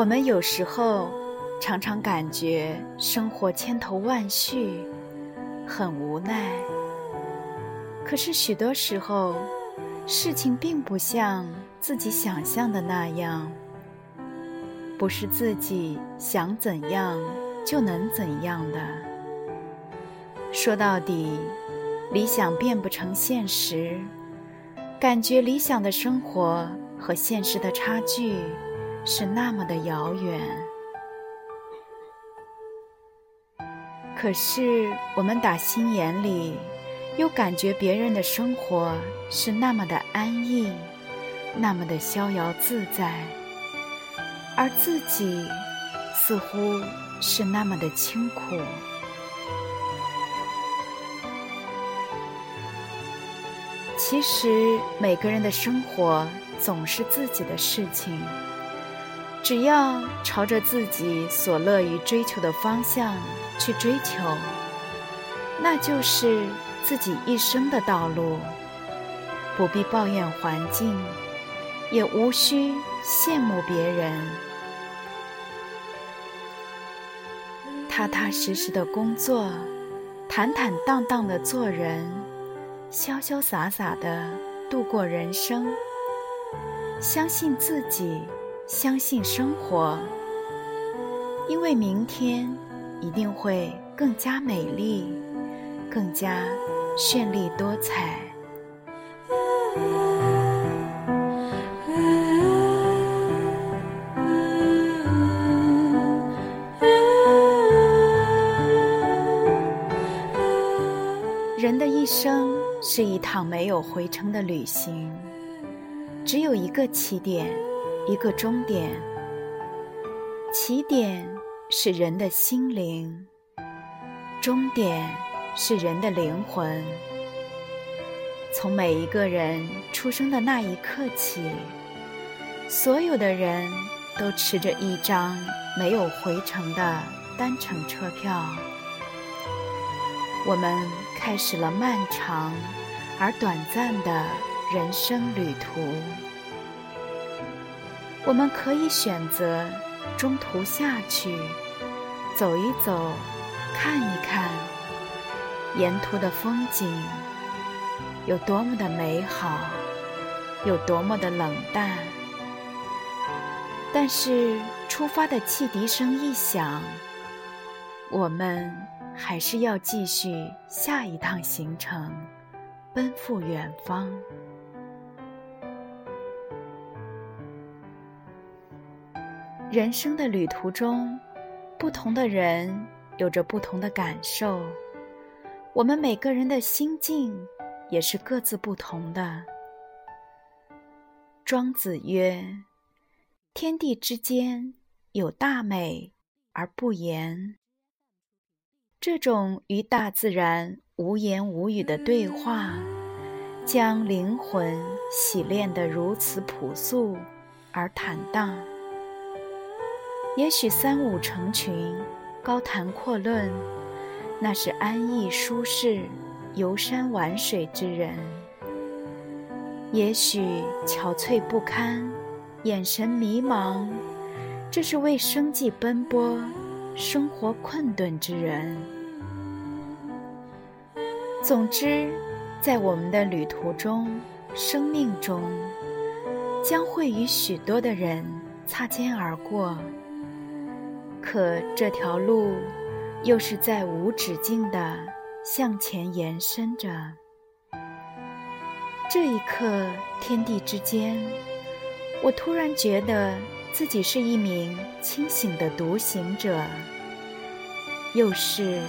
我们有时候常常感觉生活千头万绪，很无奈。可是许多时候，事情并不像自己想象的那样，不是自己想怎样就能怎样的。说到底，理想变不成现实，感觉理想的生活和现实的差距。是那么的遥远，可是我们打心眼里又感觉别人的生活是那么的安逸，那么的逍遥自在，而自己似乎是那么的清苦。其实每个人的生活总是自己的事情。只要朝着自己所乐于追求的方向去追求，那就是自己一生的道路。不必抱怨环境，也无需羡慕别人。踏踏实实的工作，坦坦荡荡的做人，潇潇洒洒的度过人生。相信自己。相信生活，因为明天一定会更加美丽，更加绚丽多彩。人的一生是一趟没有回程的旅行，只有一个起点。一个终点，起点是人的心灵，终点是人的灵魂。从每一个人出生的那一刻起，所有的人都持着一张没有回程的单程车票，我们开始了漫长而短暂的人生旅途。我们可以选择中途下去，走一走，看一看沿途的风景有多么的美好，有多么的冷淡。但是出发的汽笛声一响，我们还是要继续下一趟行程，奔赴远方。人生的旅途中，不同的人有着不同的感受，我们每个人的心境也是各自不同的。庄子曰：“天地之间有大美而不言。”这种与大自然无言无语的对话，将灵魂洗炼得如此朴素而坦荡。也许三五成群，高谈阔论，那是安逸舒适、游山玩水之人；也许憔悴不堪，眼神迷茫，这是为生计奔波、生活困顿之人。总之，在我们的旅途中、生命中，将会与许多的人擦肩而过。可这条路，又是在无止境的向前延伸着。这一刻，天地之间，我突然觉得自己是一名清醒的独行者，又是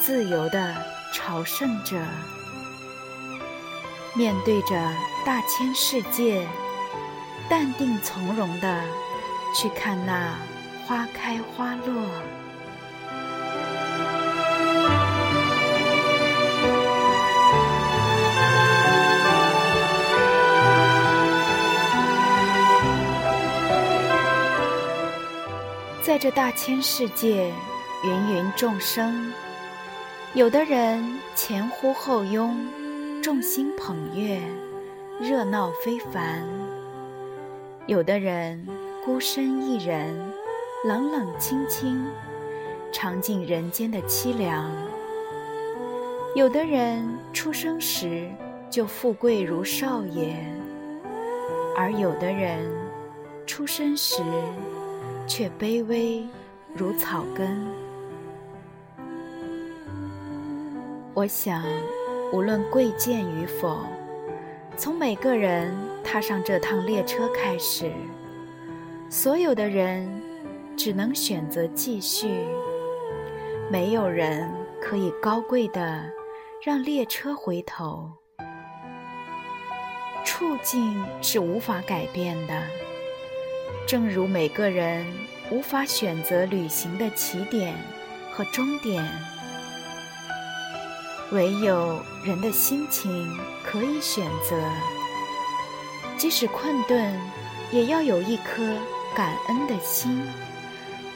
自由的朝圣者。面对着大千世界，淡定从容的去看那花开花落。在这大千世界，芸芸众生，有的人前呼后拥，众星捧月，热闹非凡；有的人孤身一人，冷冷清清，尝尽人间的凄凉；有的人出生时就富贵如少爷，而有的人出生时。却卑微如草根。我想，无论贵贱与否，从每个人踏上这趟列车开始，所有的人只能选择继续。没有人可以高贵的让列车回头。处境是无法改变的。正如每个人无法选择旅行的起点和终点，唯有人的心情可以选择。即使困顿，也要有一颗感恩的心，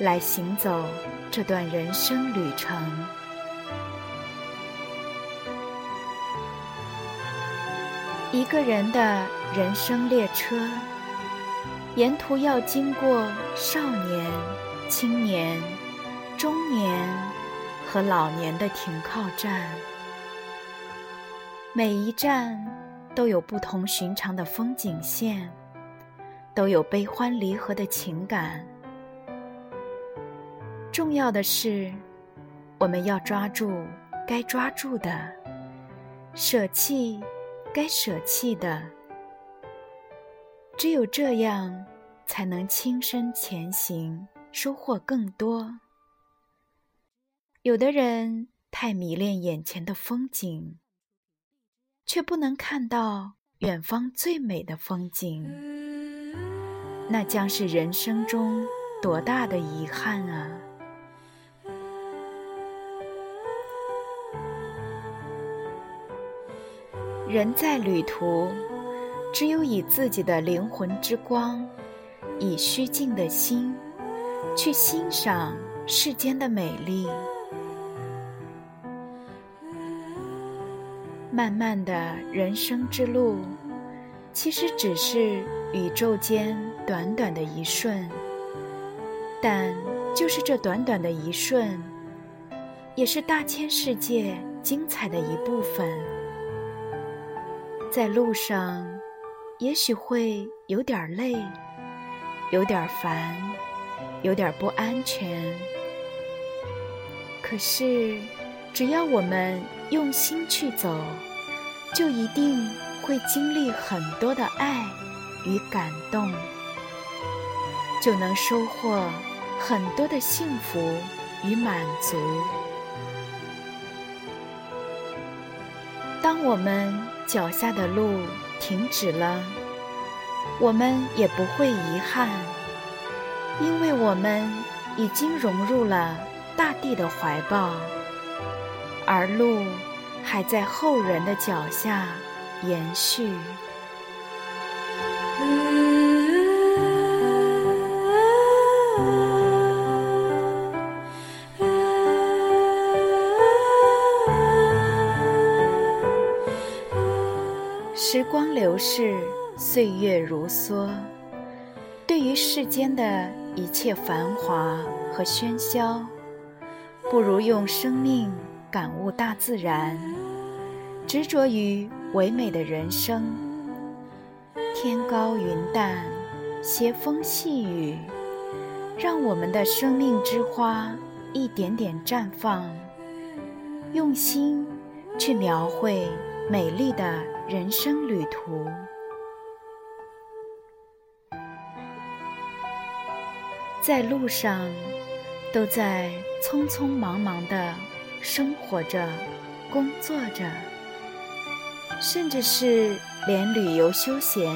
来行走这段人生旅程。一个人的人生列车。沿途要经过少年、青年、中年和老年的停靠站，每一站都有不同寻常的风景线，都有悲欢离合的情感。重要的是，我们要抓住该抓住的，舍弃该舍弃的。只有这样，才能轻身前行，收获更多。有的人太迷恋眼前的风景，却不能看到远方最美的风景，那将是人生中多大的遗憾啊！人在旅途。只有以自己的灵魂之光，以虚静的心，去欣赏世间的美丽。漫漫的人生之路，其实只是宇宙间短短的一瞬，但就是这短短的一瞬，也是大千世界精彩的一部分。在路上。也许会有点累，有点烦，有点不安全。可是，只要我们用心去走，就一定会经历很多的爱与感动，就能收获很多的幸福与满足。当我们脚下的路。停止了，我们也不会遗憾，因为我们已经融入了大地的怀抱，而路还在后人的脚下延续。时光流逝，岁月如梭。对于世间的一切繁华和喧嚣，不如用生命感悟大自然，执着于唯美的人生。天高云淡，斜风细雨，让我们的生命之花一点点绽放。用心去描绘美丽的。人生旅途，在路上，都在匆匆忙忙的生活着、工作着，甚至是连旅游休闲，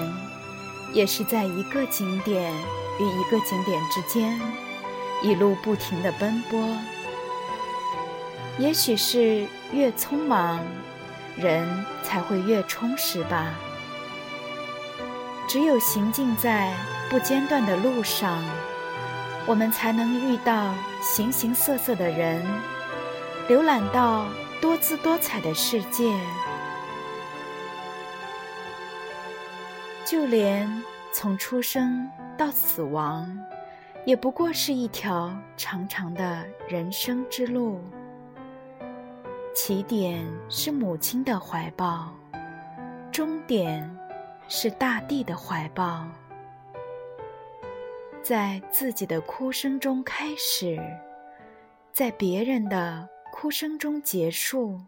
也是在一个景点与一个景点之间，一路不停的奔波。也许是越匆忙，人才会越充实吧。只有行进在不间断的路上，我们才能遇到形形色色的人，浏览到多姿多彩的世界。就连从出生到死亡，也不过是一条长长的人生之路。起点是母亲的怀抱，终点是大地的怀抱。在自己的哭声中开始，在别人的哭声中结束。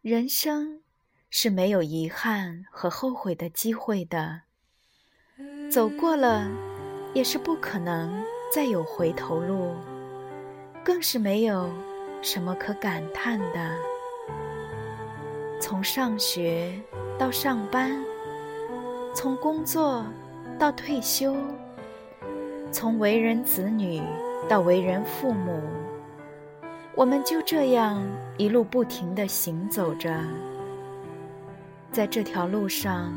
人生是没有遗憾和后悔的机会的，走过了，也是不可能。再有回头路，更是没有什么可感叹的。从上学到上班，从工作到退休，从为人子女到为人父母，我们就这样一路不停地行走着。在这条路上，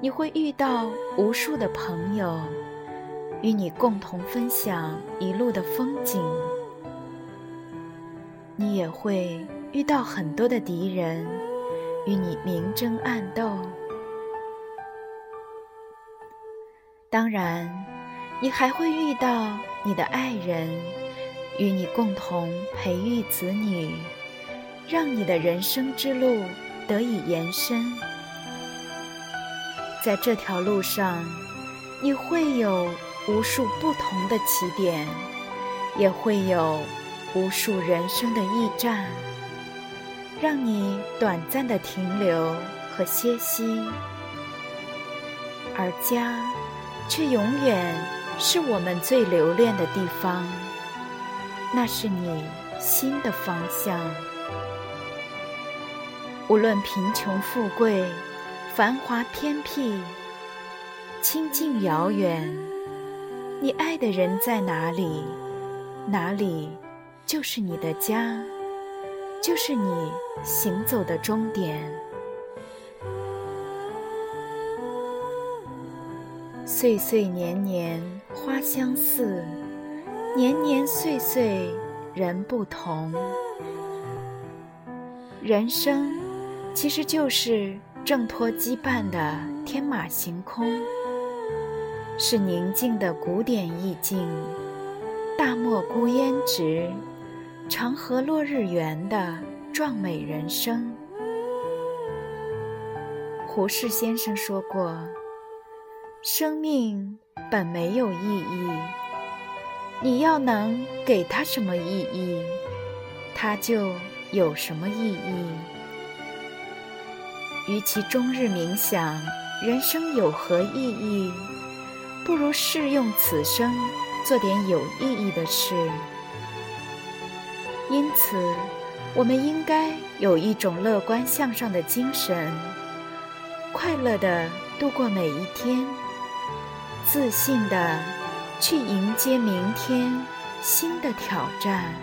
你会遇到无数的朋友。与你共同分享一路的风景，你也会遇到很多的敌人，与你明争暗斗。当然，你还会遇到你的爱人，与你共同培育子女，让你的人生之路得以延伸。在这条路上，你会有。无数不同的起点，也会有无数人生的驿站，让你短暂的停留和歇息。而家，却永远是我们最留恋的地方。那是你心的方向。无论贫穷富贵，繁华偏僻，清静遥远。你爱的人在哪里，哪里就是你的家，就是你行走的终点。岁岁年年花相似，年年岁岁人不同。人生其实就是挣脱羁绊的天马行空。是宁静的古典意境，大漠孤烟直，长河落日圆的壮美人生。胡适先生说过：“生命本没有意义，你要能给他什么意义，他就有什么意义。与其终日冥想人生有何意义。”不如试用此生，做点有意义的事。因此，我们应该有一种乐观向上的精神，快乐的度过每一天，自信的去迎接明天新的挑战。